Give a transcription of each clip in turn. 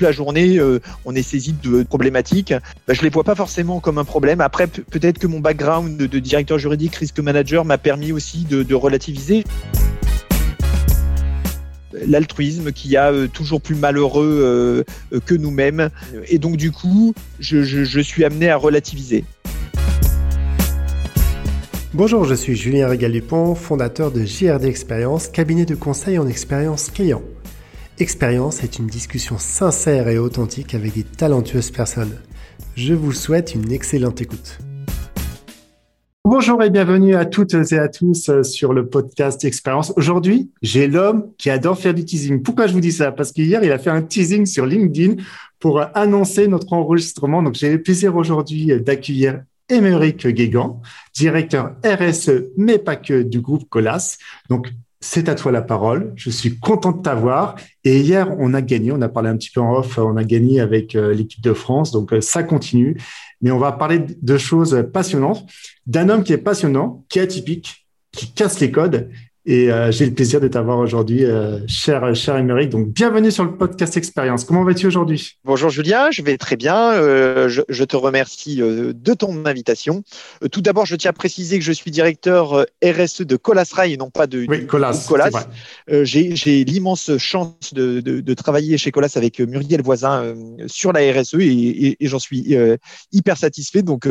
la journée, on est saisi de problématiques, bah, je les vois pas forcément comme un problème. Après, peut-être que mon background de, directeur juridique, risque manager m'a permis aussi de, relativiser l'altruisme qui a toujours plus malheureux que nous-mêmes. Et donc, du coup, je suis amené à relativiser. Bonjour, je suis Julien Régal-Dupont, fondateur de JRD Expérience, cabinet de conseil en expérience client. Expérience est une discussion sincère et authentique avec des talentueuses personnes. Je vous souhaite une excellente écoute. Bonjour et bienvenue à toutes et à tous euh, sur le podcast Expérience. Aujourd'hui, j'ai l'homme qui adore faire du teasing. Pourquoi je vous dis ça? Parce qu'hier, il a fait un teasing sur LinkedIn pour annoncer notre enregistrement. Donc, j'ai le plaisir aujourd'hui d'accueillir Émeric Guégan, directeur RSE, mais pas que du groupe Colas. Donc, c'est à toi la parole. Je suis content de t'avoir. Et hier, on a gagné. On a parlé un petit peu en off. On a gagné avec euh, l'équipe de France. Donc, euh, ça continue. Mais on va parler de choses passionnantes, d'un homme qui est passionnant, qui est atypique, qui casse les codes et euh, j'ai le plaisir de t'avoir aujourd'hui, euh, cher, cher Émeric. Donc, bienvenue sur le podcast Expérience. Comment vas-tu aujourd'hui? Bonjour Julien, je vais très bien. Euh, je, je, te remercie de ton invitation. Tout d'abord, je tiens à préciser que je suis directeur RSE de Colas Rail et non pas de oui, Colas. Colas. j'ai l'immense chance de, de, de, travailler chez Colas avec Muriel Voisin sur la RSE et, et, et j'en suis hyper satisfait. Donc,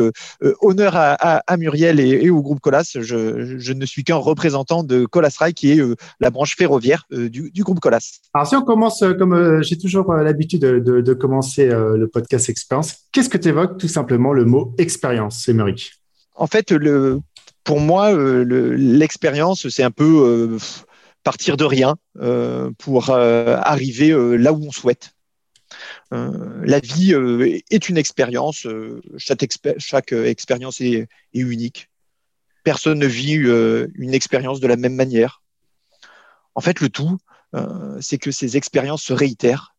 honneur à, à, à Muriel et, et, au groupe Colas. Je, je ne suis qu'un représentant de Colas Colas qui est euh, la branche ferroviaire euh, du, groupe Colas. Alors, si on commence, euh, comme j'ai toujours l'habitude de, commencer le podcast expérience, qu'est-ce que tu évoques tout simplement le mot expérience, Émeric? En fait, le, pour moi, l'expérience, c'est un peu partir de rien pour arriver là où on souhaite. la vie est une expérience. chaque, chaque expérience est, unique personne ne vit euh, une expérience de la même manière. En fait, le tout, euh, c'est que ces expériences se réitèrent,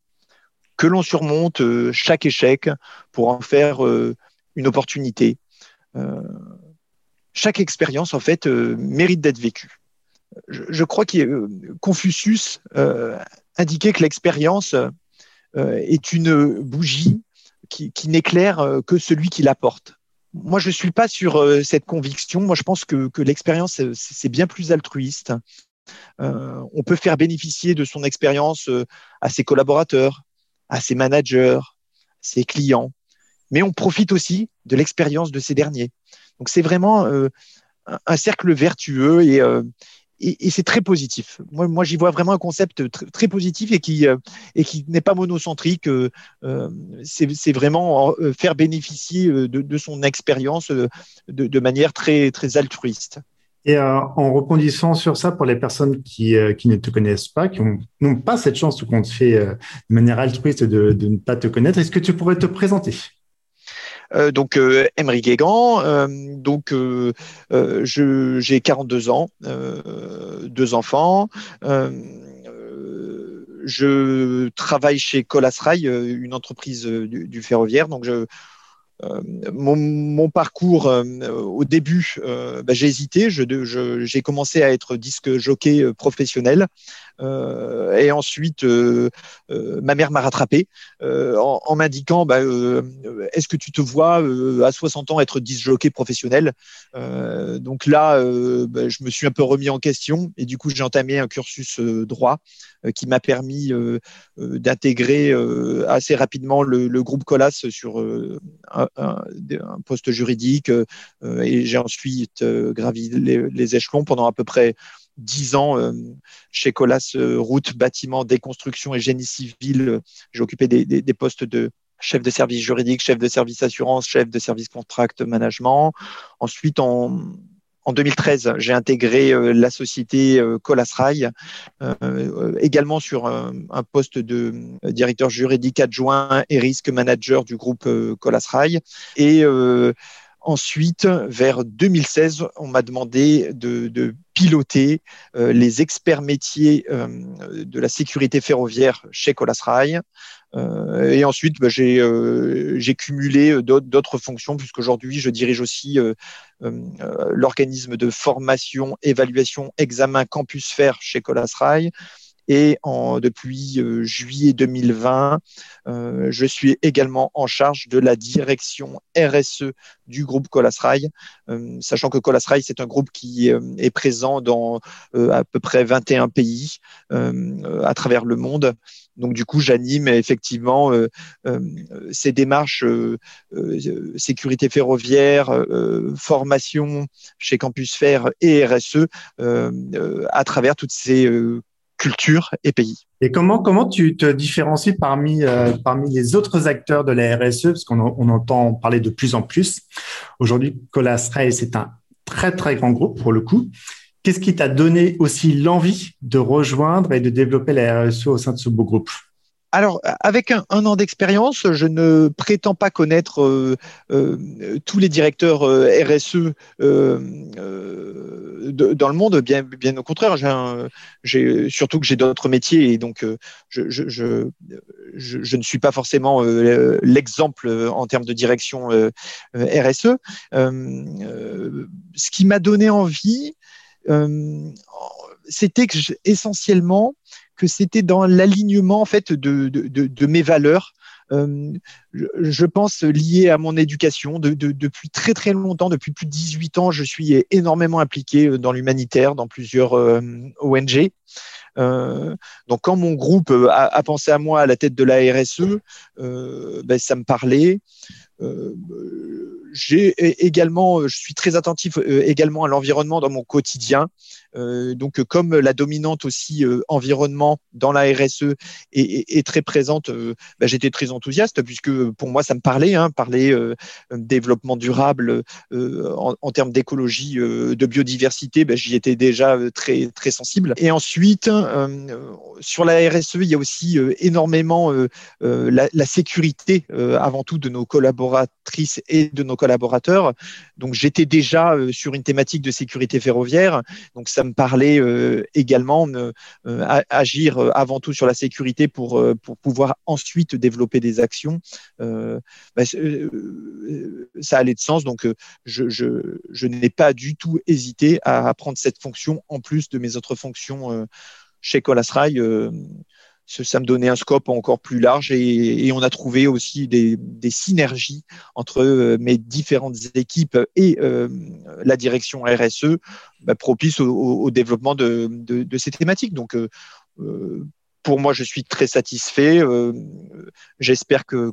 que l'on surmonte euh, chaque échec pour en faire une opportunité. chaque expérience, en fait, mérite d'être vécue. Je, crois que Confucius indiquait que l'expérience est une bougie qui, qui n'éclaire que celui qui l'apporte moi, je ne suis pas sur euh, cette conviction. Moi, je pense que, l'expérience, c'est bien plus altruiste. Euh, on peut faire bénéficier de son expérience euh, à ses collaborateurs, à ses managers, ses clients, mais on profite aussi de l'expérience de ces derniers. Donc, c'est vraiment un cercle vertueux et, et, c'est très positif. Moi, j'y vois vraiment un concept très, positif et qui, euh, qui n'est pas monocentrique. Euh, euh c'est vraiment faire bénéficier de, son expérience de, manière très, très altruiste. Et en rebondissant sur ça, pour les personnes qui, qui ne te connaissent pas, qui n'ont pas cette chance, qu'on te fait de manière altruiste de, ne pas te connaître, est-ce que tu pourrais te présenter? Donc euh, Emery Guégan, euh, donc j'ai 42 ans, deux enfants. je travaille chez Colas Rail, une entreprise du, ferroviaire. Donc mon, parcours au début, bah, j'ai hésité. j'ai commencé à être disque jockey professionnel. Euh, et ensuite, euh, euh, ma mère m'a rattrapé en, m'indiquant bah, est-ce que tu te vois à 60 ans être disjockey professionnel? Donc là, bah, je me suis un peu remis en question et du coup, j'ai entamé un cursus droit qui m'a permis d'intégrer assez rapidement le, groupe Colas sur un, poste juridique et j'ai ensuite gravi les, échelons pendant à peu près dix ans euh, chez Colas euh, Route, Bâtiment, Déconstruction et Génie Civil. J'ai occupé des, des, postes de chef de service juridique, chef de service assurance, chef de service contract management. Ensuite, en, en 2013, j'ai intégré euh, la société Colas Rail, également sur un, poste de directeur juridique adjoint et risque manager du groupe Colas Rail. Et Ensuite, vers 2016, on m'a demandé de, piloter euh, les experts métiers euh, de la sécurité ferroviaire chez Colas Rail. Euh, et ensuite, bah, j'ai cumulé d'autres fonctions, puisqu'aujourd'hui, je dirige aussi l'organisme de formation, évaluation, examen Campus Fer chez Colas Rail Et en, depuis juillet 2020, je suis également en charge de la direction RSE du groupe Colasrail, sachant que Colasrail, c'est un groupe qui est présent dans à peu près 21 pays à travers le monde. Donc du coup, j'anime effectivement euh, euh, ces démarches euh, sécurité ferroviaire, formation chez Campus Fer et RSE à travers toutes ces cultures et pays. Et comment comment tu te différencies parmi parmi les autres acteurs de la RSE parce qu'on on entend parler de plus en plus. Aujourd'hui, Colas Rail c'est un très très grand groupe pour le coup. Qu'est-ce qui t'a donné aussi l'envie de rejoindre et de développer la RSE au sein de ce beau groupe? Alors, avec un, an d'expérience, je ne prétends pas connaître euh, euh, tous les directeurs euh, RSE dans le monde. Bien, au contraire, surtout que j'ai d'autres métiers et donc je, ne suis pas forcément l'exemple en termes de direction RSE. ce qui m'a donné envie, c'était que essentiellement que c'était dans l'alignement en fait de, mes valeurs. Euh, je pense lié à mon éducation. De, depuis très très longtemps, depuis plus de 18 ans, je suis énormément impliqué dans l'humanitaire, dans plusieurs euh, ONG. Euh, donc quand mon groupe a, pensé à moi à la tête de la RSE, euh, ben, ça me parlait. Euh, j'ai également, je suis très attentif également à l'environnement dans mon quotidien. Euh, donc, comme la dominante aussi euh, environnement dans la RSE est, très présente, euh, bah, j'étais très enthousiaste puisque pour moi, ça me parlait, hein, parler développement durable en, termes d'écologie, de biodiversité, bah, j'y étais déjà très très sensible. Et ensuite, sur la RSE, il y a aussi énormément la, la, sécurité avant tout de nos collaboratrices et de nos collaborateurs. Donc, j'étais déjà sur une thématique de sécurité ferroviaire. Donc, ça me parlait euh, également euh, agir euh, avant tout sur la sécurité pour, pour pouvoir ensuite développer des actions. Bah, ça allait de sens, donc je, je, je n'ai pas du tout hésité à prendre cette fonction en plus de mes autres fonctions chez Colasrail ça me donnait un scope encore plus large et, on a trouvé aussi des, synergies entre euh, mes différentes équipes et euh, la direction RSE bah, propice au, développement de, ces thématiques. Donc, euh, pour moi, je suis très satisfait. J'espère que,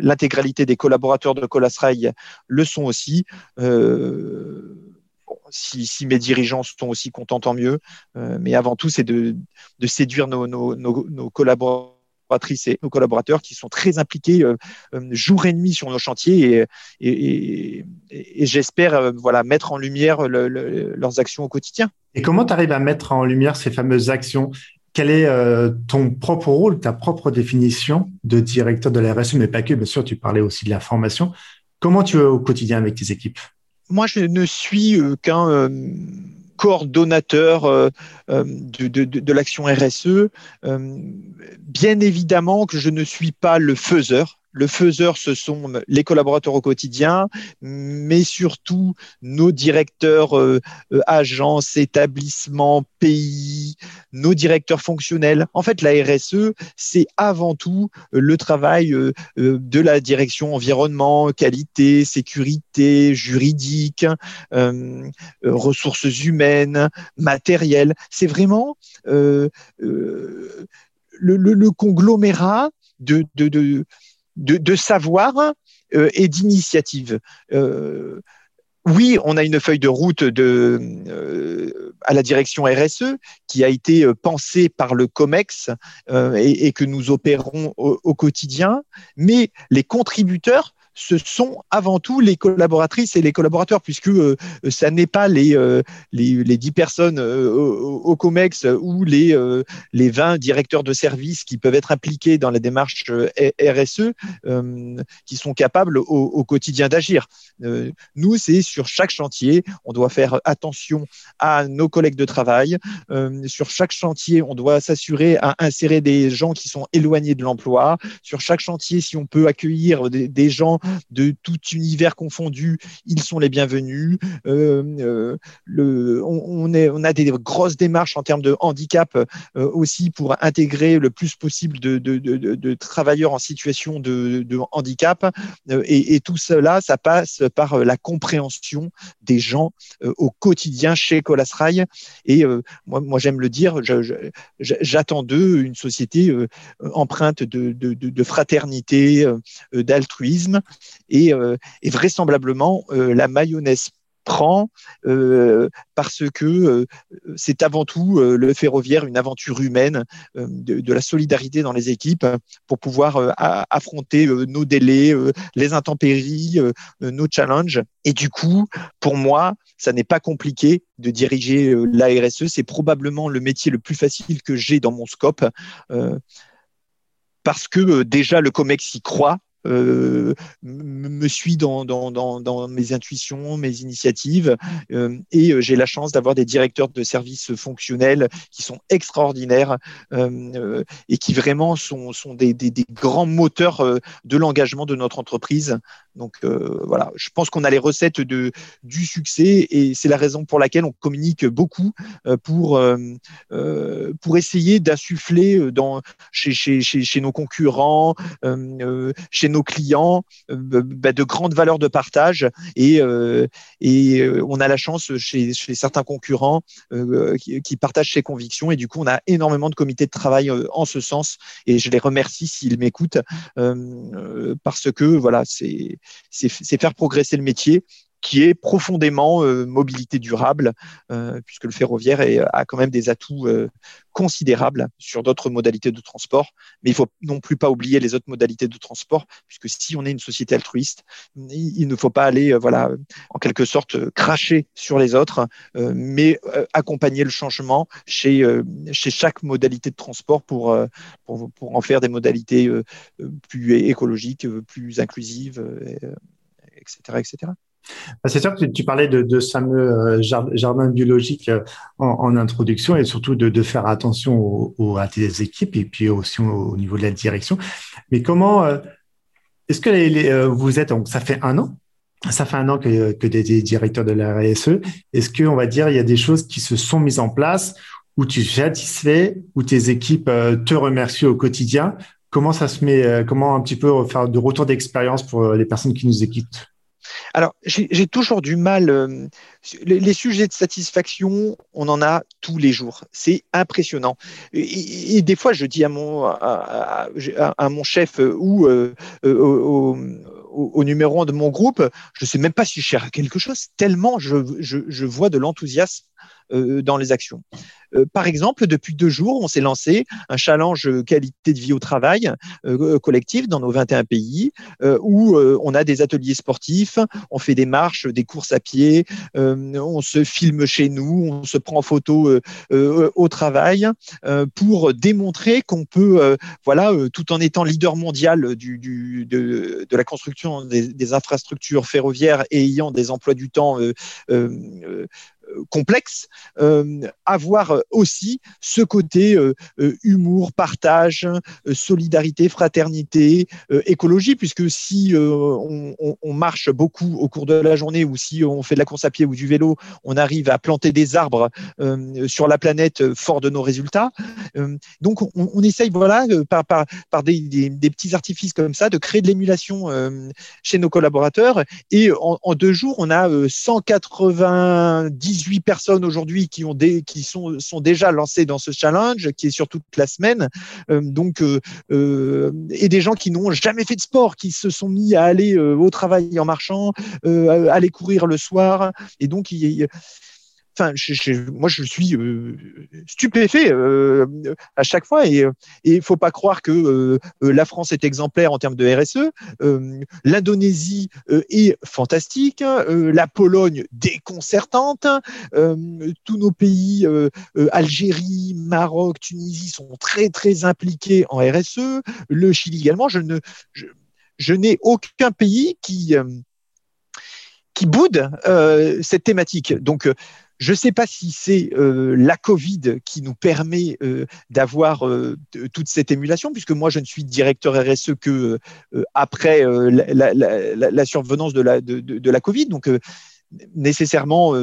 l'intégralité des collaborateurs de Colasrail le sont aussi si, mes dirigeants sont aussi contents, tant mieux. Euh, mais avant tout, c'est de, séduire nos, collaboratrices et nos collaborateurs qui sont très impliqués euh, euh, jour et nuit sur nos chantiers et, j'espère voilà, mettre en lumière leurs actions au quotidien. Et comment tu arrives à mettre en lumière ces fameuses actions? Quel est ton propre rôle, ta propre définition de directeur de la RSE, mais pas que, bien sûr, tu parlais aussi de la formation. Comment tu es au quotidien avec tes équipes? Moi, je ne suis euh, qu'un euh, coordonnateur euh, de, de, l'action RSE. bien évidemment que je ne suis pas le faiseur. Le faiseur, ce sont les collaborateurs au quotidien, mais surtout nos directeurs, euh, euh, agences, établissements, pays, nos directeurs fonctionnels. En fait, la RSE, c'est avant tout euh, le travail de la direction environnement, qualité, sécurité, juridique, ressources humaines, matériel. C'est vraiment le, conglomérat de, savoir euh, et d'initiative. Euh, oui, on a une feuille de route de, euh, à la direction RSE qui a été pensée par le COMEX et, que nous opérons au, quotidien, mais les contributeurs ce sont avant tout les collaboratrices et les collaborateurs, puisque euh, ça n'est pas les, euh, les, les, 10 personnes euh, au, COMEX ou les, les 20 directeurs de services qui peuvent être impliqués dans la démarche RSE qui sont capables au, quotidien d'agir. nous, c'est sur chaque chantier, on doit faire attention à nos collègues de travail. sur chaque chantier, on doit s'assurer à insérer des gens qui sont éloignés de l'emploi. Sur chaque chantier, si on peut accueillir des gens de tout univers confondu, ils sont les bienvenus. on, est, on a des grosses démarches en termes de handicap aussi pour intégrer le plus possible de, travailleurs en situation de, handicap. Et, tout cela, ça passe par la compréhension des gens au quotidien chez Colas Rail. Et moi, j'aime le dire, j'attends d'eux une société euh, empreinte de, fraternité, euh, d'altruisme, et, euh, vraisemblablement la mayonnaise prend parce que c'est avant tout le ferroviaire une aventure humaine de, la solidarité dans les équipes pour pouvoir affronter nos délais, les intempéries, nos challenges. Et du coup, pour moi, ça n'est pas compliqué de diriger euh, la RSE. C'est probablement le métier le plus facile que j'ai dans mon scope euh, parce que euh, déjà le COMEX y croit. Me suit dans, dans, mes intuitions, mes initiatives, et j'ai la chance d'avoir des directeurs de services fonctionnels qui sont extraordinaires et qui vraiment sont, sont des, des, grands moteurs de l'engagement de notre entreprise. Donc euh, voilà, je pense qu'on a les recettes de, du succès et c'est la raison pour laquelle on communique beaucoup euh, pour, euh, pour essayer d'insuffler dans, chez, chez, chez, nos concurrents, chez clients, bah, de grandes valeurs de partage. Et, et on a la chance chez, certains concurrents qui, qui, partagent ces convictions. Et du coup on a énormément de comités de travail en ce sens. Et je les remercie s'ils m'écoutent parce que voilà, c'est faire progresser le métier qui est profondément euh, mobilité durable, euh, puisque le ferroviaire a quand même des atouts euh, considérables sur d'autres modalités de transport. Mais il faut non plus pas oublier les autres modalités de transport, puisque si on est une société altruiste, il, ne faut pas aller, voilà, en quelque sorte, cracher sur les autres, mais accompagner le changement chez, chez chaque modalité de transport pour, pour, pour en faire des modalités plus écologiques, plus inclusives, etc., etc. Bah, c'est sûr que tu parlais de, de ce fameux euh, jardin biologique euh, en, introduction et surtout de, faire attention à tes équipes et puis aussi au, niveau de la direction. Mais comment euh, est-ce que vous êtes donc ça fait un an ça fait un an que, que tu es directeur de la RSE. Est-ce qu'on va dire il y a des choses qui se sont mises en place où tu es satisfait, où tes équipes te remercient au quotidien? Comment ça se met Comment un petit peu faire de retour d'expérience pour les personnes qui nous écoutent? Alors, j'ai toujours du mal. Euh, les, sujets de satisfaction, on en a tous les jours. C'est impressionnant. Et, des fois, je dis à mon, à, mon chef ou euh, au, numéro un de mon groupe, je ne sais même pas si je cherche quelque chose, tellement je, je vois de l'enthousiasme euh, dans les actions. Euh, par exemple, depuis deux jours, on s'est lancé un challenge qualité de vie au travail euh, collectif dans nos 21 pays, où on a des ateliers sportifs, on fait des marches, des courses à pied, on se filme chez nous, on se prend en photo au travail pour démontrer qu'on peut, voilà, tout en étant leader mondial de, la construction des, des, infrastructures ferroviaires et ayant des emplois du temps complexe, euh, avoir aussi ce côté euh, euh, humour, partage, solidarité, fraternité, écologie, puisque si on, marche beaucoup au cours de la journée ou si on fait de la course à pied ou du vélo, on arrive à planter des arbres sur la planète fort de nos résultats. donc on, essaye, voilà, par, des, petits artifices comme ça, de créer de l'émulation chez nos collaborateurs. Et en, en, deux jours, on a 198 18 personnes aujourd'hui qui ont qui sont, sont déjà lancées dans ce challenge, qui est sur toute la semaine. Euh, donc, euh, euh, et des gens qui n'ont jamais fait de sport, qui se sont mis à aller au travail en marchant, à aller courir le soir. Et donc, il, enfin, moi, je suis euh, stupéfait euh, à chaque fois. Et il faut pas croire que euh, la France est exemplaire en termes de RSE. L'Indonésie est fantastique. la Pologne déconcertante. tous nos pays, Algérie, Maroc, Tunisie, sont très très impliqués en RSE. Le Chili également. Je ne, je, je n'ai aucun pays qui qui boude cette thématique. Donc, je ne sais pas si c'est euh, la Covid qui nous permet euh, d'avoir euh, toute cette émulation, puisque moi, je ne suis directeur RSE que après la, la, survenance de la, de, de, la Covid. Donc, nécessairement,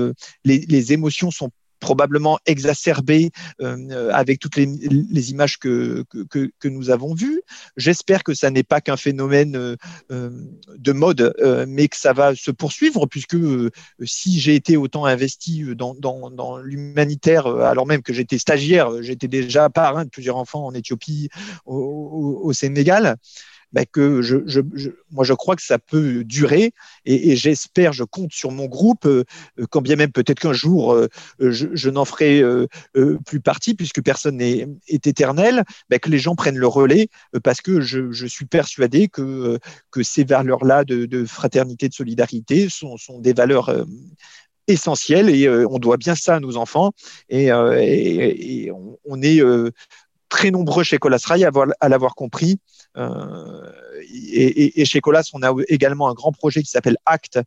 les, les, émotions sont probablement exacerbé euh, avec toutes les, les images que, que, que, nous avons vues. J'espère que ça n'est pas qu'un phénomène euh, euh, de mode, mais que ça va se poursuivre, puisque si j'ai été autant investi dans, dans, dans l'humanitaire, alors même que j'étais stagiaire, j'étais déjà parrain de plusieurs enfants en Éthiopie, au, au Sénégal, bah, que je, moi je crois que ça peut durer et, j'espère, je compte sur mon groupe, euh, quand bien même peut-être qu'un jour euh, je, n'en ferai euh, plus partie puisque personne n'est est éternel, bah, que les gens prennent le relais parce que je, suis persuadé que, ces valeurs-là de, fraternité, de solidarité sont, des valeurs essentielles et on doit bien ça à nos enfants et, on, est très nombreux chez Colas Rai à l'avoir compris euh, et, et, chez Colas, on a également un grand projet qui s'appelle Act,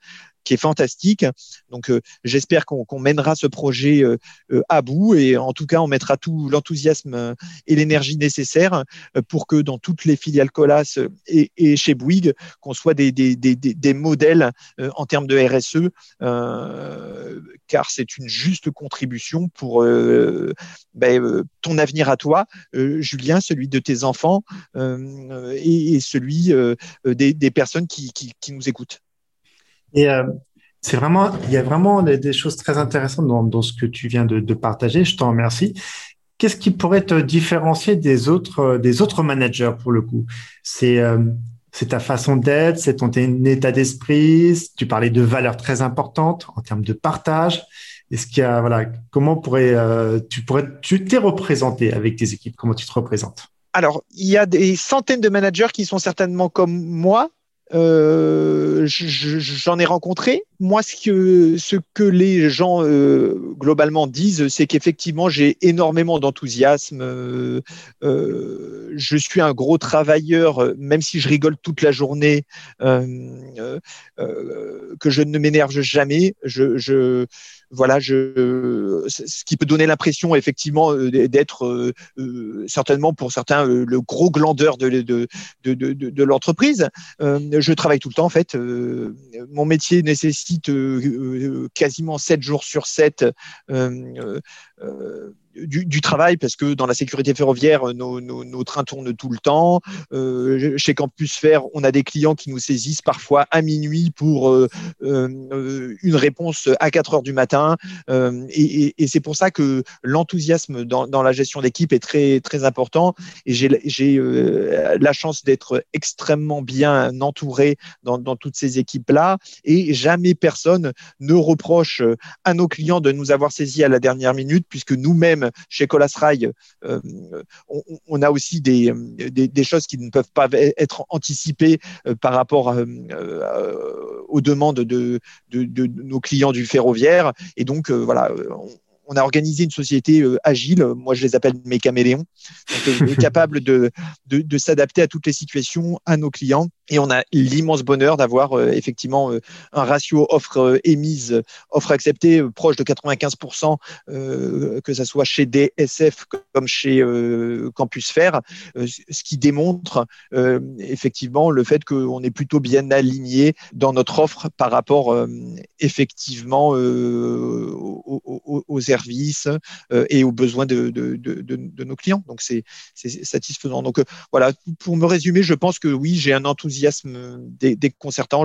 qui est fantastique. Donc, euh, j'espère qu'on mènera ce projet euh, à bout et en tout cas, on mettra tout l'enthousiasme et l'énergie nécessaire pour que dans toutes les filiales Colas et, et chez Bouygues, qu'on soit des, des, des, des, modèles en termes de RSE, car c'est une juste contribution pour ben, ton avenir à toi, Julien, celui de tes enfants et, celui des, des personnes qui, qui, qui nous écoutent. Et euh, c'est vraiment, il y a vraiment des, choses très intéressantes dans, ce que tu viens de, partager. Je t'en remercie. Qu'est-ce qui pourrait te différencier des autres, euh, des autres managers pour le coup? C'est euh, ta façon d'être, c'est ton état d'esprit. Tu parlais de valeurs très importantes en termes de partage. Est-ce qu'il y a voilà comment pourrait tu pourrais tu t'es représenté avec tes équipes? Comment tu te représentes? Alors il y a des centaines de managers qui sont certainement comme moi, euh, j'en ai rencontré. Moi, ce que, ce que les gens euh, globalement disent, c'est qu'effectivement, j'ai énormément d'enthousiasme. Euh, euh je suis un gros travailleur, même si je rigole toute la journée, euh, que je ne m'énerve jamais. Je, je, voilà, je, ce qui peut donner l'impression effectivement euh, d'être euh, euh, certainement pour certains le gros glandeur de, de, l'entreprise. je travaille tout le temps en fait. mon métier nécessite quasiment 7 jours sur 7 du, du, travail parce que dans la sécurité ferroviaire, nos, nos, nos trains tournent tout le temps. Euh, chez Campus Fer, on a des clients qui nous saisissent parfois à minuit pour euh, euh, une réponse à 4 heures du matin. Euh, et, et, et c'est pour ça que l'enthousiasme dans, dans, la gestion d'équipe est très, très important. Et j'ai euh, la chance d'être extrêmement bien entouré dans, dans toutes ces équipes-là. Et jamais personne ne reproche à nos clients de nous avoir saisis à la dernière minute, puisque nous-mêmes, chez Colas Rail, euh, on, a aussi des, des, choses qui ne peuvent pas être anticipées euh, par rapport euh, aux demandes de, de, nos clients du ferroviaire. Et donc, voilà, on a organisé une société agile, moi je les appelle mes caméléons, donc, capable de, de, de s'adapter à toutes les situations, à nos clients et on a l'immense bonheur d'avoir euh, effectivement euh, un ratio offre euh, émise, offre acceptée proche de 95%, que ce soit chez DSF comme chez Campus Faire, ce qui démontre effectivement le fait qu'on est plutôt bien aligné dans notre offre par rapport effectivement aux, services et aux besoins de, nos clients. Donc c'est satisfaisant. Donc voilà, pour me résumer, je pense que oui, j'ai un enthousiasme enthousiasme déconcertant.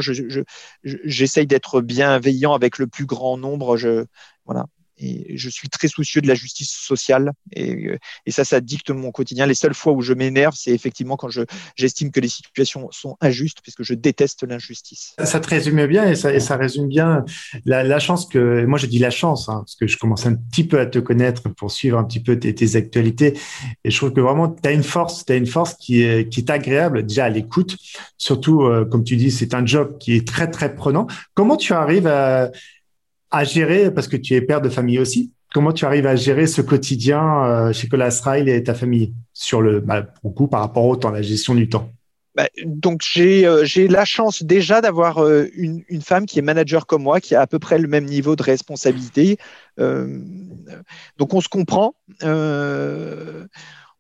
J'essaye d'être bienveillant avec le plus grand nombre. Je, voilà et je suis très soucieux de la justice sociale et, et, ça, ça dicte mon quotidien. Les seules fois où je m'énerve, c'est effectivement quand je j'estime que les situations sont injustes, puisque je déteste l'injustice. Ça te résume bien et ça, résume bien la, chance que moi je dis la chance hein, parce que je commence un petit peu à te connaître pour suivre un petit peu tes, actualités et je trouve que vraiment tu as une force, tu une force qui est qui est agréable déjà à l'écoute. Surtout euh, comme tu dis, c'est un job qui est très très prenant. Comment tu arrives à à gérer, parce que tu es père de famille aussi, comment tu arrives à gérer ce quotidien euh, chez Colas Rail et ta famille sur le, bah, beaucoup par rapport au temps, la gestion du temps? Bah, donc j'ai la chance déjà d'avoir une, une, femme qui est manager comme moi, qui a à peu près le même niveau de responsabilité. donc on se comprend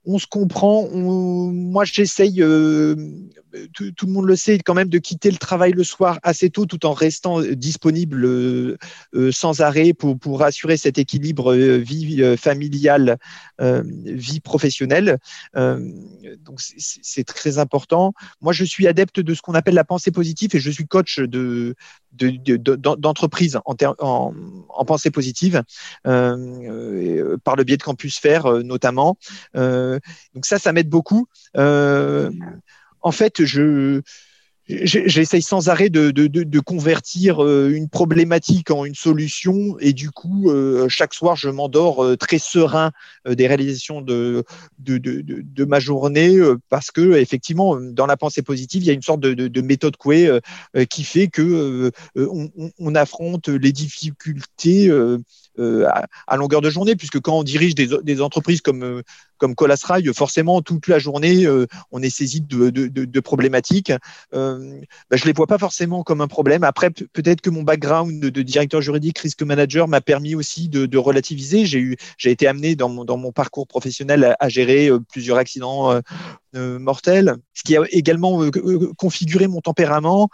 on se comprend. moi, j'essaye, euh, tout, le monde le sait, quand même de quitter le travail le soir assez tôt, tout en restant disponible euh, euh, sans arrêt pour, pour assurer cet équilibre vie familiale, vie professionnelle. donc, c'est très important. Moi, je suis adepte de ce qu'on appelle la pensée positive et je suis coach de d'entreprise en, en, en, pensée positive euh, par le biais de Campus Faire notamment. Euh, donc ça, ça m'aide beaucoup. Euh, en fait, je j'essaye sans arrêt de, de, de, convertir euh, une problématique en une solution et du coup euh, chaque soir je m'endors euh, très serein des réalisations de, de, ma journée parce que effectivement dans la pensée positive il y a une sorte de, méthode Coué qui fait que on, on, affronte les difficultés à, longueur de journée puisque quand on dirige des, entreprises comme comme Colasrail, forcément, toute la journée, euh, on est saisi de, problématiques. Euh, bah, je ne les vois pas forcément comme un problème. Après, peut-être que mon background de, directeur juridique, risque manager, m'a permis aussi de, relativiser. J'ai été amené dans mon, dans mon parcours professionnel à, gérer euh, plusieurs accidents mortels. Ce qui a également configuré mon tempérament,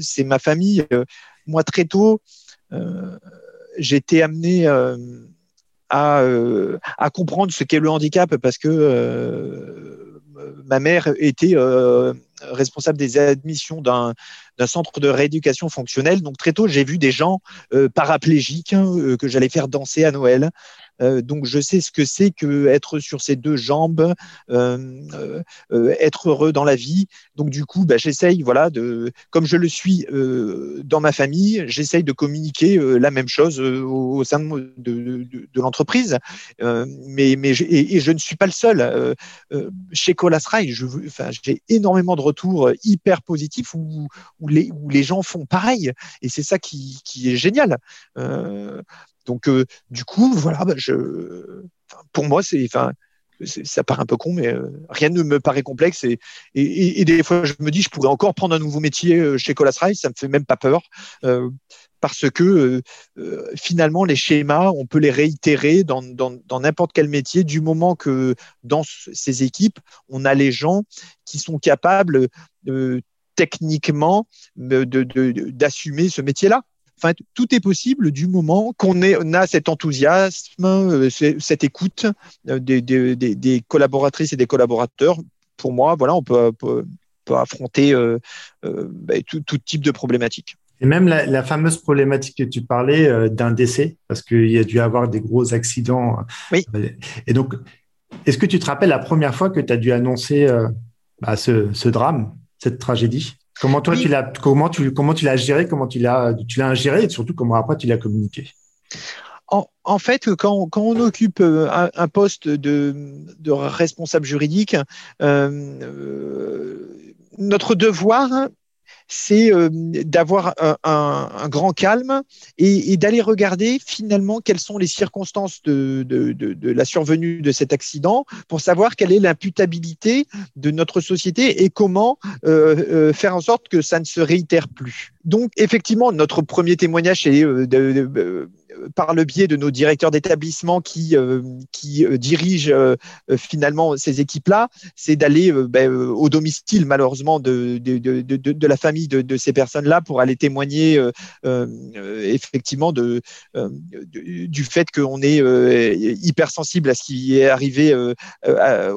c'est ma famille. moi, très tôt, j'ai été amené euh, à, comprendre ce qu'est le handicap parce que euh, ma mère était euh, responsable des admissions d'un centre de rééducation fonctionnelle. Donc très tôt, j'ai vu des gens paraplégiques que j'allais faire danser à Noël. Euh, donc je sais ce que c'est que être sur ses deux jambes, euh, euh, être heureux dans la vie. Donc du coup, bah, j'essaye, voilà, de, comme je le suis dans ma famille, j'essaye de communiquer la même chose au, sein de, l'entreprise. mais mais et, je ne suis pas le seul. chez Colas je, enfin, j'ai énormément de retours hyper positifs où, où, les, où les gens font pareil. Et c'est ça qui, qui est génial. Donc, euh, du coup, voilà, bah, je, pour moi, c'est, ça paraît un peu con, mais euh, rien ne me paraît complexe. Et, et, des fois, je me dis, je pourrais encore prendre un nouveau métier euh, chez Colas Rice, ça me fait même pas peur. parce que finalement, les schémas, on peut les réitérer dans n'importe quel métier du moment que dans ces équipes, on a les gens qui sont capables techniquement d'assumer ce métier-là. Tout est possible du moment qu'on a cet enthousiasme, euh, cette écoute euh, des, collaboratrices et des collaborateurs. Pour moi, voilà, on peut, affronter euh, bah, tout, type de problématiques. Et même la, fameuse problématique que tu parlais d'un décès, parce qu'il y a dû avoir des gros accidents. Oui. Et donc, est-ce que tu te rappelles la première fois que tu as dû annoncer bah, ce, drame, cette tragédie? Comment toi tu l'as comment tu comment tu l'as géré, comment tu l'as tu l'as ingéré et surtout comment après tu l'as communiqué? En, fait, quand, quand, on occupe euh, un, poste de, de, responsable juridique, euh, euh, notre devoir, c'est euh, d'avoir un, grand calme et, d'aller regarder finalement quelles sont les circonstances de, la survenue de cet accident pour savoir quelle est l'imputabilité de notre société et comment euh, euh, faire en sorte que ça ne se réitère plus. Donc effectivement, notre premier témoignage est de par le biais de nos directeurs d'établissement qui, euh, qui euh, dirigent euh, finalement ces équipes-là, c'est d'aller ben, au domicile malheureusement de, de, de, de la famille de, ces personnes-là pour aller témoigner effectivement de, du fait qu'on est hypersensible à ce qui est arrivé à,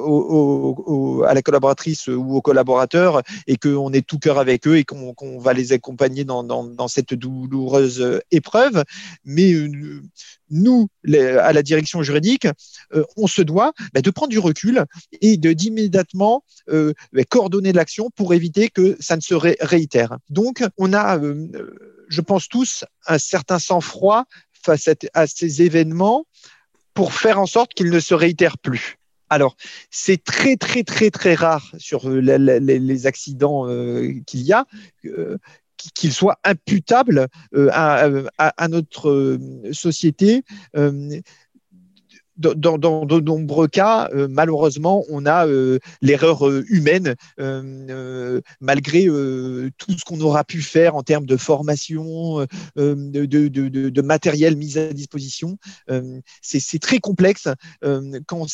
la collaboratrice ou au collaborateur et qu'on est tout cœur avec eux et qu'on va les accompagner dans, dans, dans cette douloureuse épreuve. Mais nous, à la direction juridique, euh, on se doit bah, de prendre du recul et d'immédiatement euh, bah, coordonner l'action pour éviter que ça ne se réitère. Donc, on a, euh, je pense tous, un certain sang-froid face à, ces événements pour faire en sorte qu'ils ne se réitèrent plus. Alors, c'est très, très, très, très rare sur les, accidents qu'il y a qu'il soit imputable euh, à, notre euh, société. Euh, dans, de nombreux cas, malheureusement, on a l'erreur humaine, malgré tout ce qu'on aura pu faire en termes de formation, de, de, matériel mis à disposition. C'est très complexe quand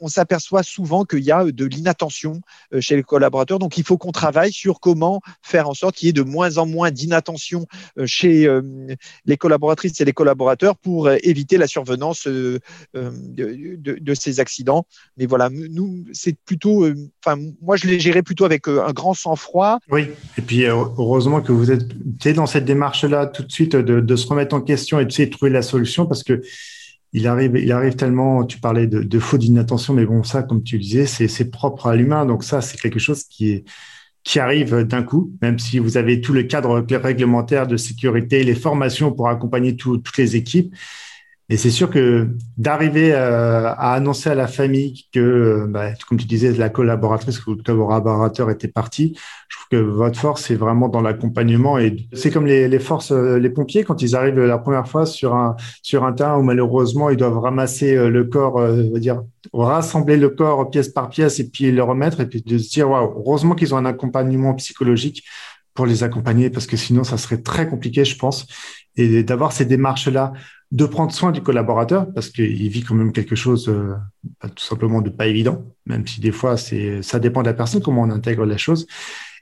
on s'aperçoit souvent qu'il y a de l'inattention chez les collaborateurs. Donc, il faut qu'on travaille sur comment faire en sorte qu'il y ait de moins en moins d'inattention chez les collaboratrices et les collaborateurs pour éviter la survenance de, ces accidents. Mais voilà, nous, c'est plutôt, euh, enfin, moi, je les gérais plutôt avec euh, un grand sang-froid. Oui, et puis euh, heureusement que vous êtes dans cette démarche-là tout de suite de, se remettre en question et de trouver la solution parce que il arrive, il arrive tellement, tu parlais de, de faute d'inattention, mais bon, ça, comme tu disais, c'est propre à l'humain. Donc ça, c'est quelque chose qui est, qui arrive d'un coup, même si vous avez tout le cadre réglementaire de sécurité, les formations pour accompagner toutes les équipes. Et c'est sûr que d'arriver euh, à, annoncer à la famille que, euh, bah, comme tu disais, la collaboratrice ou le collaborateur était parti, je trouve que votre force c'est vraiment dans l'accompagnement. Et c'est comme les, forces, euh, les pompiers quand ils arrivent la première fois sur un sur un terrain où malheureusement ils doivent ramasser le corps, dire rassembler le corps pièce par pièce et puis le remettre et puis de se dire waouh, heureusement qu'ils ont un accompagnement psychologique pour les accompagner parce que sinon ça serait très compliqué, je pense. Et d'avoir ces démarches là de prendre soin du collaborateur parce qu'il vit quand même quelque chose euh, tout simplement de pas évident, même si des fois c'est ça dépend de la personne comment on intègre la chose.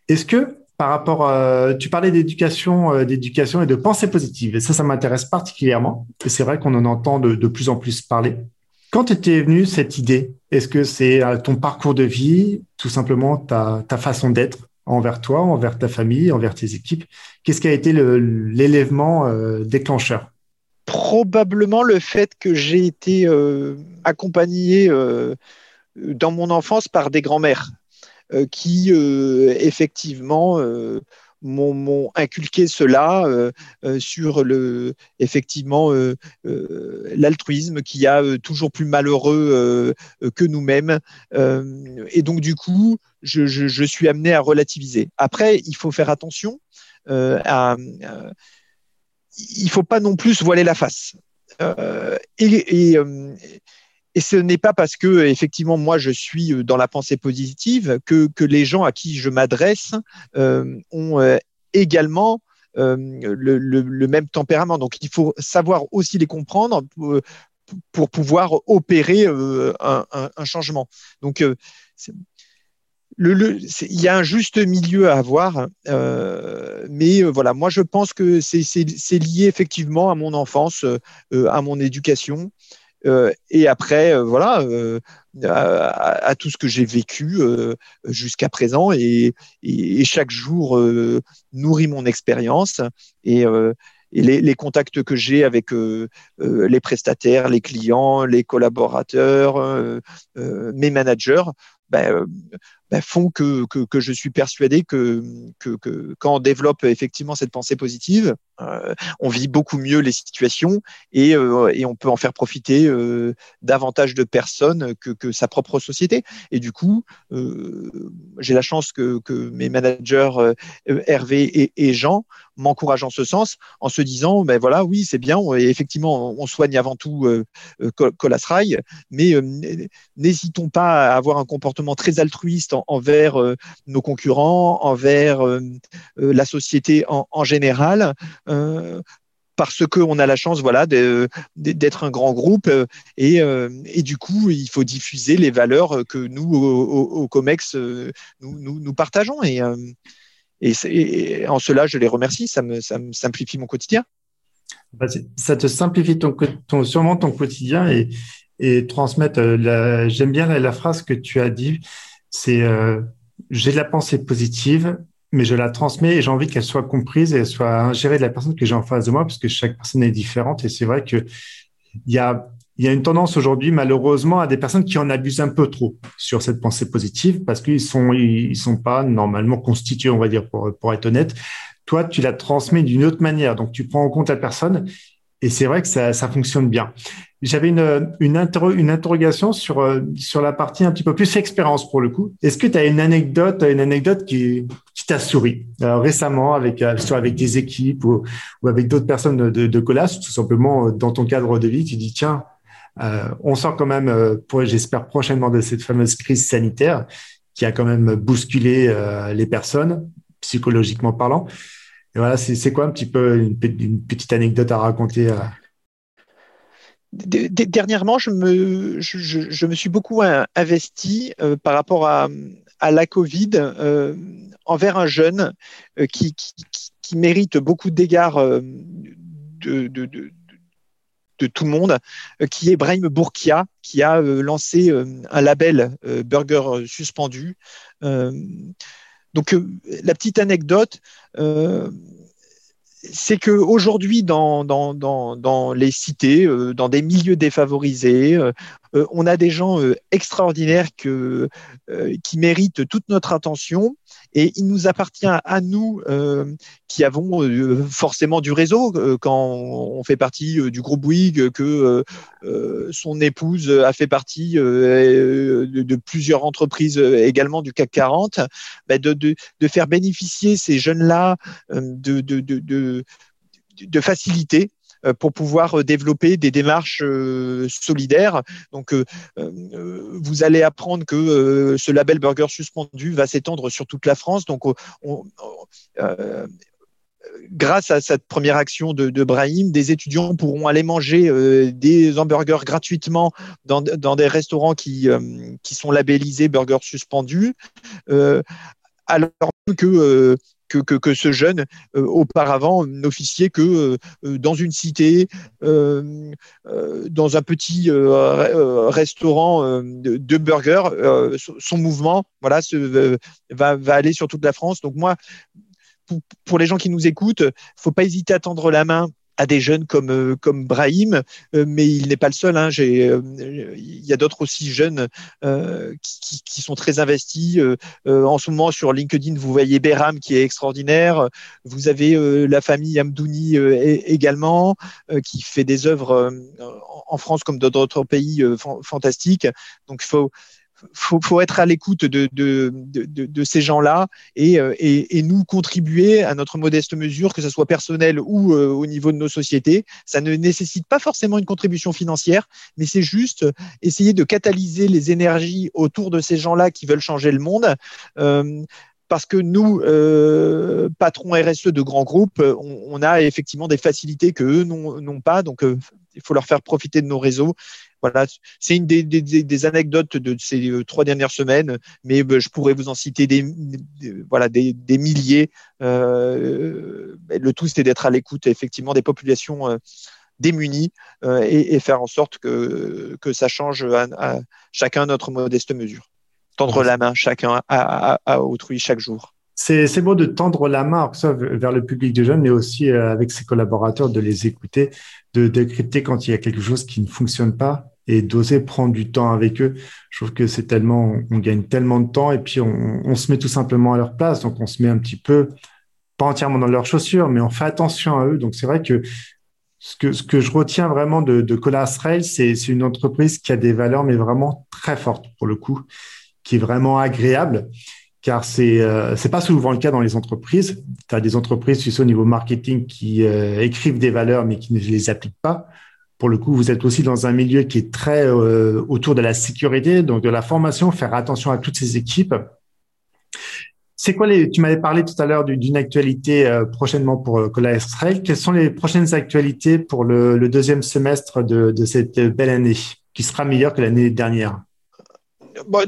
Est-ce que par rapport, euh, tu parlais d'éducation, euh, d'éducation et de pensée positive, et ça, ça m'intéresse particulièrement. Et c'est vrai qu'on en entend de, plus en plus parler. Quand était venue cette idée? Est-ce que c'est ton parcours de vie, tout simplement ta façon d'être? Envers toi, envers ta famille, envers tes équipes. Qu'est-ce qui a été l'élément déclencheur? Probablement le fait que j'ai été euh, accompagné euh, dans mon enfance par des grands-mères euh, qui effectivement m'ont inculqué cela sur le effectivement l'altruisme qui a toujours plus malheureux que nous-mêmes et donc du coup je, je, suis amené à relativiser. Après il faut faire attention à il faut pas non plus voiler la face. Euh, euh, et, ce n'est pas parce que effectivement moi je suis dans la pensée positive que, les gens à qui je m'adresse euh, ont également le, même tempérament. Donc il faut savoir aussi les comprendre pour, pouvoir opérer un, changement. Donc il y a un juste milieu à avoir, euh, mais euh, voilà, moi je pense que c'est lié effectivement à mon enfance, euh, à mon éducation, et après voilà à, tout ce que j'ai vécu jusqu'à présent, et, chaque jour nourrit mon expérience et, les, contacts que j'ai avec les prestataires, les clients, les collaborateurs, mes managers. Ben, ben, font que, que, je suis persuadé que, que, quand on développe effectivement cette pensée positive, euh, on vit beaucoup mieux les situations et, euh, et on peut en faire profiter euh, davantage de personnes que, que, sa propre société. Et du coup, j'ai la chance que, que mes managers Hervé et, Jean m'encouragent en ce sens en se disant, ben voilà, oui, c'est bien, effectivement, on soigne avant tout Colasrail, mais n'hésitons pas à avoir un comportement très altruiste envers nos concurrents, envers la société en, général, euh, parce qu'on a la chance voilà, d'être un grand groupe euh, et, euh, du coup, il faut diffuser les valeurs que nous, au, COMEX, nous, partageons. Et, en cela, je les remercie. Ça me, simplifie mon quotidien. Bah, ça te simplifie sûrement ton quotidien et, et transmettre. J'aime bien la, phrase que tu as dit c'est j'ai de la pensée positive, mais je la transmets et j'ai envie qu'elle soit comprise et elle soit ingérée de la personne que j'ai en face de moi parce que chaque personne est différente et c'est vrai que il y a y a une tendance aujourd'hui, malheureusement, à des personnes qui en abusent un peu trop sur cette pensée positive parce qu'ils sont, ils sont pas normalement constitués, on va dire, pour, pour être honnête. Toi, tu la transmets d'une autre manière. Donc, tu prends en compte la personne et c'est vrai que ça, fonctionne bien. J'avais une, une, interrogation sur, euh, sur la partie un petit peu plus expérience pour le coup. Est-ce que tu as une anecdote, une anecdote qui, qui t'a souri euh, récemment avec, euh, soit avec des équipes ou, ou avec d'autres personnes de, de, de Colas, tout simplement dans ton cadre de vie, tu dis tiens, on sort quand même, j'espère prochainement, de cette fameuse crise sanitaire qui a quand même bousculé les personnes, psychologiquement parlant. Et voilà, c'est quoi un petit peu une, petite anecdote à raconter Dernièrement, je me, je, me suis beaucoup investi par rapport à, à la Covid envers un jeune qui, qui, mérite beaucoup d'égards de, de, de, de, tout le monde, qui est Brahim Bourkia, qui a lancé un label Burger Suspendu. Donc, la petite anecdote, c'est qu'aujourd'hui, dans, dans, les cités, dans des milieux défavorisés, on a des gens extraordinaires que, qui méritent toute notre attention et il nous appartient à nous, euh, qui avons euh, forcément du réseau, euh, quand on fait partie du groupe Bouygues, que son épouse a fait partie de, plusieurs entreprises également du CAC 40, bah, de, de, de, faire bénéficier ces jeunes-là de, de, de, de euh, pour pouvoir euh, développer des démarches euh, solidaires. Donc, vous allez apprendre que ce label Burger Suspendu va s'étendre sur toute la France. Donc, grâce à cette première action de, Brahim, des étudiants pourront aller manger des hamburgers gratuitement dans, des restaurants qui sont labellisés Burger Suspendu, alors que que, ce jeune, euh, auparavant, n'officiait que euh, euh, dans une cité, dans un petit restaurant de, burgers. son mouvement voilà, va, va, aller sur toute la France. Donc moi, pour, pour les gens qui nous écoutent, faut pas hésiter à tendre la main à des jeunes comme euh, comme Brahim, euh, mais il n'est pas le seul. Hein. Euh, il y a d'autres aussi jeunes qui, qui, sont très investis. en ce moment sur LinkedIn, vous voyez Beram qui est extraordinaire. Vous avez la famille Amdouni également qui fait des œuvres en France comme dans d'autres pays fantastiques. Donc faut faut, faut être à l'écoute de, ces gens-là et, euh, et, nous contribuer à notre modeste mesure, que ce soit personnel ou euh, au niveau de nos sociétés. Ça ne nécessite pas forcément une contribution financière, mais c'est juste essayer de catalyser les énergies autour de ces gens-là qui veulent changer le monde. Euh, parce que nous, patrons RSE de grands groupes, on, on, a effectivement des facilités que eux n'ont pas. Donc, il faut leur faire profiter de nos réseaux voilà, c'est une des, anecdotes de ces euh, trois dernières semaines, mais euh, je pourrais vous en citer des, voilà, des, milliers. Euh, le tout, c'était d'être à l'écoute effectivement des populations démunies et, faire en sorte que, que ça change à, chacun notre modeste mesure. Tendre la main chacun à, autrui chaque jour. C'est beau de tendre la main vers le public des jeunes, mais aussi avec ses collaborateurs de les écouter, de décrypter quand il y a quelque chose qui ne fonctionne pas et d'oser prendre du temps avec eux. Je trouve que c'est tellement, on gagne tellement de temps et puis on, se met tout simplement à leur place. Donc on se met un petit peu, pas entièrement dans leurs chaussures, mais on fait attention à eux. Donc c'est vrai que ce que, ce que je retiens vraiment de, de Colas Rail, c'est une entreprise qui a des valeurs, mais vraiment très fortes pour le coup, qui est vraiment agréable car c'est euh, c'est pas souvent le cas dans les entreprises. Tu as des entreprises, tu sais, au niveau marketing, qui euh, écrivent des valeurs mais qui ne les appliquent pas pour le coup, vous êtes aussi dans un milieu qui est très euh, autour de la sécurité, donc de la formation, faire attention à toutes ces équipes. C'est quoi les, tu m'avais parlé tout à l'heure d'une actualité euh, prochainement pour euh, Cola. Quelles sont les prochaines actualités pour le, deuxième semestre de cette belle année, qui sera meilleure que l'année dernière?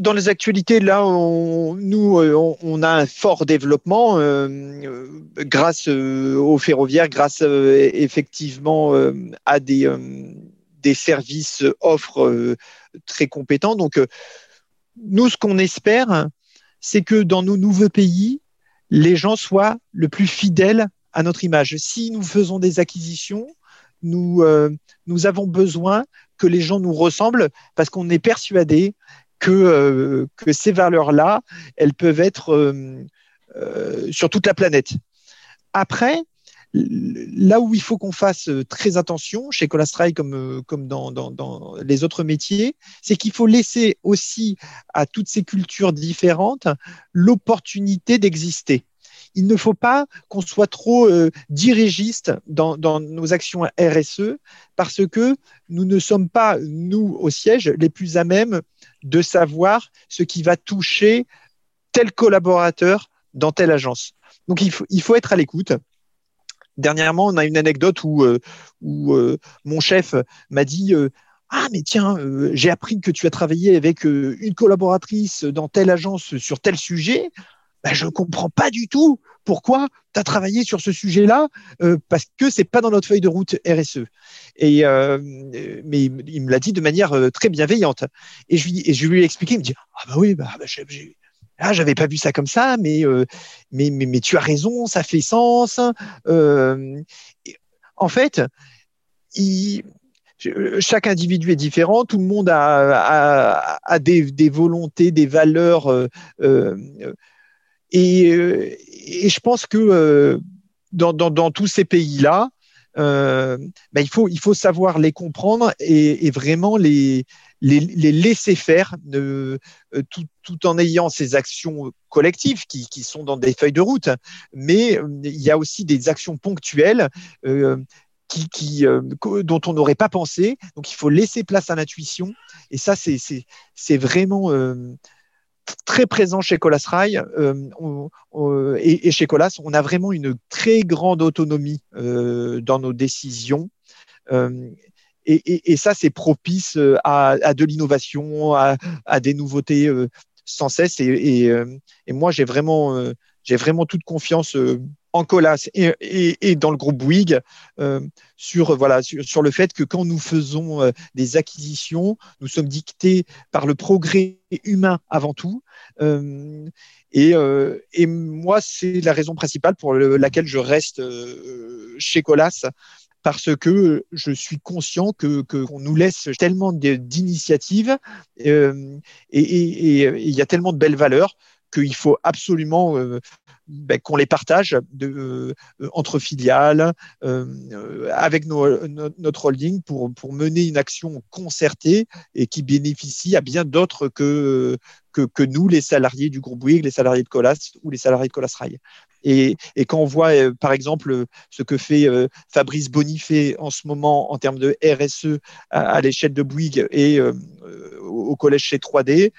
Dans les actualités, là, nous, euh, on, a un fort développement euh, euh, grâce au ferroviaire, grâce effectivement à des, des services offres très compétents. Donc, nous, ce qu'on espère, c'est que dans nos nouveaux pays, les gens soient le plus fidèles à notre image. Si nous faisons des acquisitions, nous, nous avons besoin que les gens nous ressemblent parce qu'on est persuadé que, euh, que ces valeurs-là, elles peuvent être euh, euh, sur toute la planète. Après, là où il faut qu'on fasse très attention chez Colastray comme, comme dans, les autres métiers, c'est qu'il faut laisser aussi à toutes ces cultures différentes l'opportunité d'exister. il ne faut pas qu'on soit trop euh, dirigiste dans, nos actions RSE parce que nous ne sommes pas, nous, au siège, les plus à même de savoir ce qui va toucher tel collaborateur dans telle agence. Donc, il faut, être à l'écoute. Dernièrement, on a une anecdote où, euh, euh, mon chef m'a dit ah mais tiens, euh, j'ai appris que tu as travaillé avec euh, une collaboratrice dans telle agence sur tel sujet. Ben, je ne comprends pas du tout pourquoi tu as travaillé sur ce sujet-là, euh, parce que c'est pas dans notre feuille de route RSE. Et, mais il me l'a dit de manière très bienveillante. Et je, lui, ai expliqué, il me dit Ah bah oui, bah, bah ah, j'avais pas vu ça comme ça, mais, mais, mais, tu as raison, ça fait sens. en fait, chaque individu est différent, tout le monde a, des, volontés, des valeurs. Euh, euh, et, et, je pense que euh, dans, tous ces pays-là, euh, ben il, faut, savoir les comprendre et, vraiment les, laisser faire tout, en ayant ces actions collectives qui, sont dans des feuilles de route. Mais il y a aussi des actions ponctuelles euh, euh, dont on n'aurait pas pensé. Donc, il faut laisser place à l'intuition. Et ça, c'est vraiment euh, très présent chez Colas Rail euh, et, et, chez Colas. On a vraiment une très grande autonomie dans nos décisions. Et, et, ça, c'est propice à, à de l'innovation, à, à, des nouveautés sans cesse. Et, moi, j'ai vraiment, j'ai vraiment toute confiance en Colas et, dans le groupe Bouygues euh, sur, voilà, sur, le fait que quand nous faisons euh, des acquisitions, nous sommes dictés par le progrès humain avant tout. Euh, et, et, moi, c'est la raison principale pour laquelle je reste chez Colas parce que je suis conscient que qu'on nous laisse tellement d'initiatives et il y a tellement de belles valeurs qu'il faut absolument ben, qu'on les partage euh, entre filiales, euh, avec notre holding pour, mener une action concertée et qui bénéficie à bien d'autres que, que, nous, les salariés du groupe Bouygues, les salariés de Colas ou les salariés de Colas Rail. Et, quand on voit, euh, par exemple, ce que fait Fabrice Bonifay en ce moment en termes de RSE à, l'échelle de Bouygues et au collège chez 3D,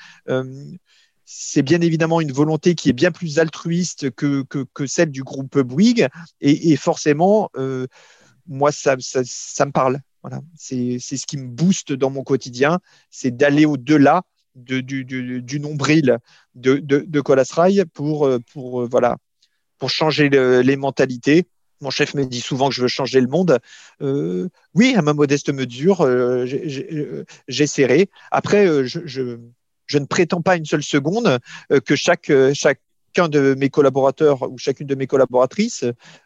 c'est bien évidemment une volonté qui est bien plus altruiste que, que, celle du groupe Bouygues. Et, forcément, euh, moi, ça, ça, me parle. Voilà. C'est ce qui me booste dans mon quotidien, c'est d'aller au-delà de, du, du, nombril de, de, de pour, pour, voilà, pour changer les mentalités. Mon chef me dit souvent que je veux changer le monde. Euh, oui, à ma modeste mesure, euh, j'essaierai. Après, je ne prétends pas une seule seconde euh, que chaque, euh, chacun de mes collaborateurs ou chacune de mes collaboratrices,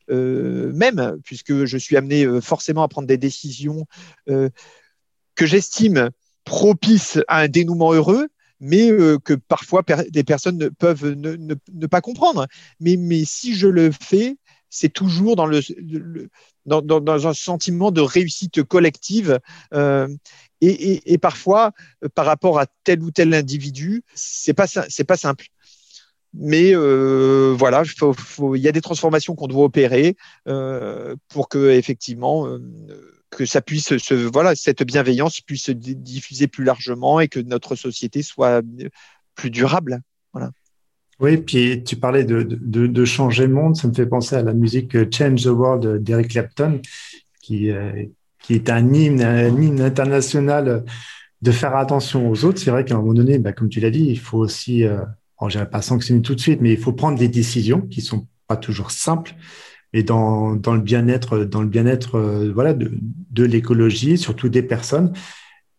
euh, même, puisque je suis amené forcément à prendre des décisions que j'estime propices à un dénouement heureux, mais que parfois des personnes peuvent ne, pas comprendre. Mais, si je le fais, c'est toujours dans, un sentiment de réussite collective. Euh, et, parfois, euh, par rapport à tel ou tel individu, c'est pas c'est pas simple. Mais euh, voilà, il y a des transformations qu'on doit opérer euh, pour que effectivement que ça puisse se voilà cette bienveillance puisse se diffuser plus largement et que notre société soit plus durable. Voilà. Oui, puis tu parlais de, de, changer le monde, ça me fait penser à la musique Change the World d'Eric Clapton, qui, qui est un hymne, un hymne international de faire attention aux autres. C'est vrai qu'à un moment donné, bah, comme tu l'as dit, il faut aussi, euh, je pas sanctionner tout de suite, mais il faut prendre des décisions qui sont pas toujours simples, mais dans, dans le bien-être, dans le bien-être, euh, voilà, de, de l'écologie, surtout des personnes.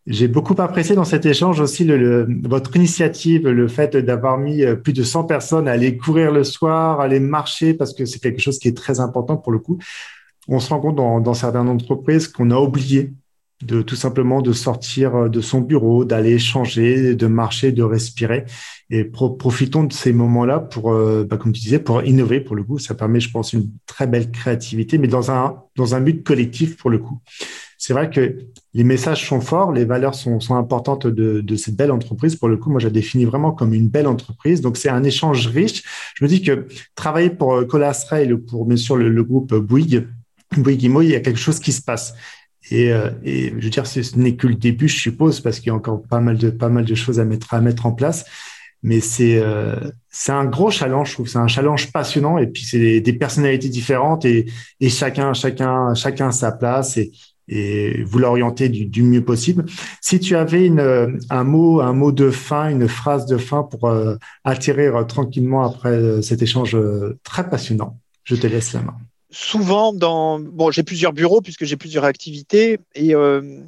J'ai beaucoup apprécié dans cet échange aussi le, votre initiative, le fait d'avoir mis euh, plus de 100 personnes à aller courir le soir, à aller marcher, parce que c'est quelque chose qui est très important pour le coup. On se rend compte dans, dans certaines entreprises qu'on a oublié de tout simplement de sortir euh, de son bureau, d'aller changer, de marcher, de respirer. Et profitons de ces moments-là pour, euh, bah, comme tu disais, pour innover. Pour le coup, ça permet, je pense, une très belle créativité, mais dans un dans un but collectif pour le coup. c'est vrai que les messages sont forts, les valeurs sont, importantes de, cette belle entreprise. Pour le coup, moi, je la définis vraiment comme une belle entreprise. Donc, c'est un échange riche. Je me dis que travailler pour Colas Rail ou pour, bien sûr, le groupe Bouygues, Bouygues il y a quelque chose qui se passe. Et, euh, et, je veux dire, ce n'est que le début, je suppose, parce qu'il y a encore pas mal de pas mal de choses à mettre à mettre en place. Mais c'est euh, un gros challenge, je trouve. C'est un challenge passionnant. Et puis c'est des, personnalités différentes et, et chacun chacun chacun sa place et et vous l'orienter du, du, mieux possible. Si tu avais une, un mot un mot de fin, une phrase de fin pour euh, atterrir tranquillement après euh, cet échange très passionnant, je te laisse la main souvent dans bon j'ai plusieurs bureaux puisque j'ai plusieurs activités et, euh,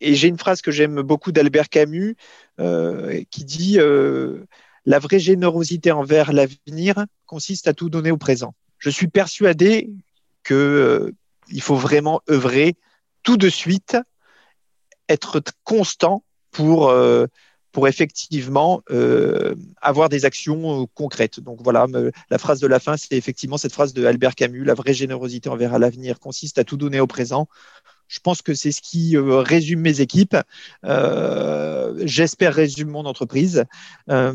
j'ai une phrase que j'aime beaucoup d'Albert Camus euh, qui dit euh, la vraie générosité envers l'avenir consiste à tout donner au présent. Je suis persuadé que il faut vraiment œuvrer tout de suite, être constant pour pour effectivement euh, avoir des actions euh, concrètes. Donc voilà, la phrase de la fin, c'est effectivement cette phrase de Albert Camus, la vraie générosité envers l'avenir consiste à tout donner au présent. Je pense que c'est ce qui euh, résume mes équipes. Euh, J'espère résume mon entreprise. Euh,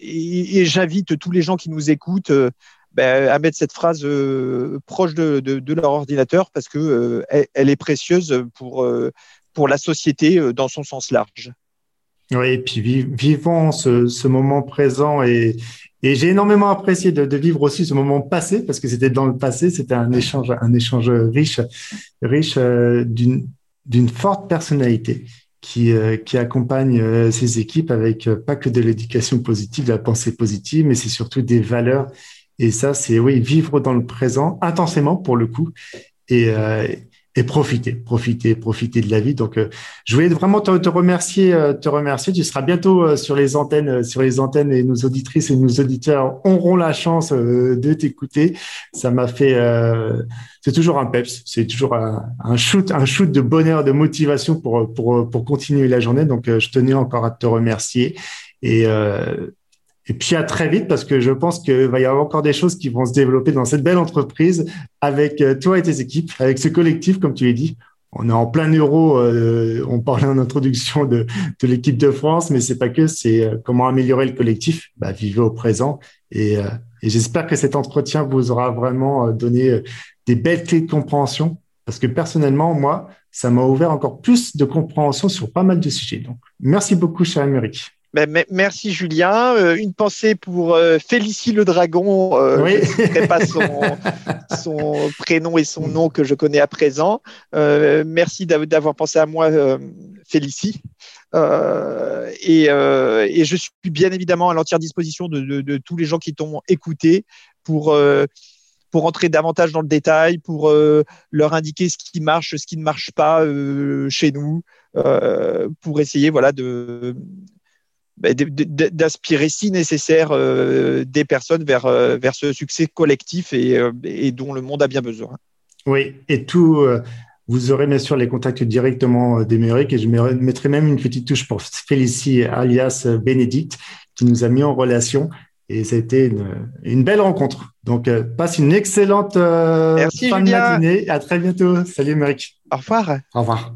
et, j'invite tous les gens qui nous écoutent ben, à mettre cette phrase proche de, leur ordinateur parce que elle, est précieuse pour, pour la société dans son sens large. Oui, et puis vivons ce, moment présent et, j'ai énormément apprécié de, vivre aussi ce moment passé parce que c'était dans le passé, c'était un échange, un échange riche, riche euh, d'une forte personnalité qui, euh, accompagne euh, ses équipes avec euh, pas que de l'éducation positive, de la pensée positive, mais c'est surtout des valeurs. Et ça, c'est oui, vivre dans le présent intensément pour le coup. Et, euh, et profiter, profiter, profiter de la vie. Donc, euh, je voulais vraiment te, te, remercier, euh, te remercier. Tu seras bientôt euh, sur les antennes, euh, sur les antennes, et nos auditrices et nos auditeurs auront la chance euh, de t'écouter. Ça m'a fait, c'est toujours un peps, c'est toujours un, un, shoot, un shoot de bonheur, de motivation pour pour pour continuer la journée. Donc, je tenais encore à te remercier et et puis à très vite parce que je pense qu'il va y avoir encore des choses qui vont se développer dans cette belle entreprise avec euh, toi et tes équipes, avec ce collectif, comme tu l'as dit. On est en plein euro. Euh, on parlait en introduction de, l'équipe de France, mais c'est pas que. C'est euh, comment améliorer le collectif. Bah, vivez au présent. Et, et j'espère que cet entretien vous aura vraiment donné des belles clés de compréhension. Parce que personnellement, moi, ça m'a ouvert encore plus de compréhension sur pas mal de sujets. Donc, merci beaucoup, cher Amérique. Ben, merci Julien. Euh, une pensée pour euh, Félicie le Dragon. Euh, oui. Je ne pas son, son, prénom et son nom que je connais à présent. Euh, merci d'avoir pensé à moi, Félicie. Euh, et, et, je suis bien évidemment à l'entière disposition de, de, de, tous les gens qui t'ont écouté pour pour entrer davantage dans le détail, pour leur indiquer ce qui marche, ce qui ne marche pas chez nous, pour essayer voilà de d'aspirer si nécessaire euh, des personnes vers, euh, vers ce succès collectif et, euh, et, dont le monde a bien besoin. Oui, et tout, vous aurez bien sûr les contacts directement d'Emeric et je mettrai même une petite touche pour Félicie alias Bénédicte qui nous a mis en relation et ça a été une, une belle rencontre. Donc, passe une excellente Merci, fin Julien. de matinée. À très bientôt. Salut, Émeric. Au revoir. Au revoir.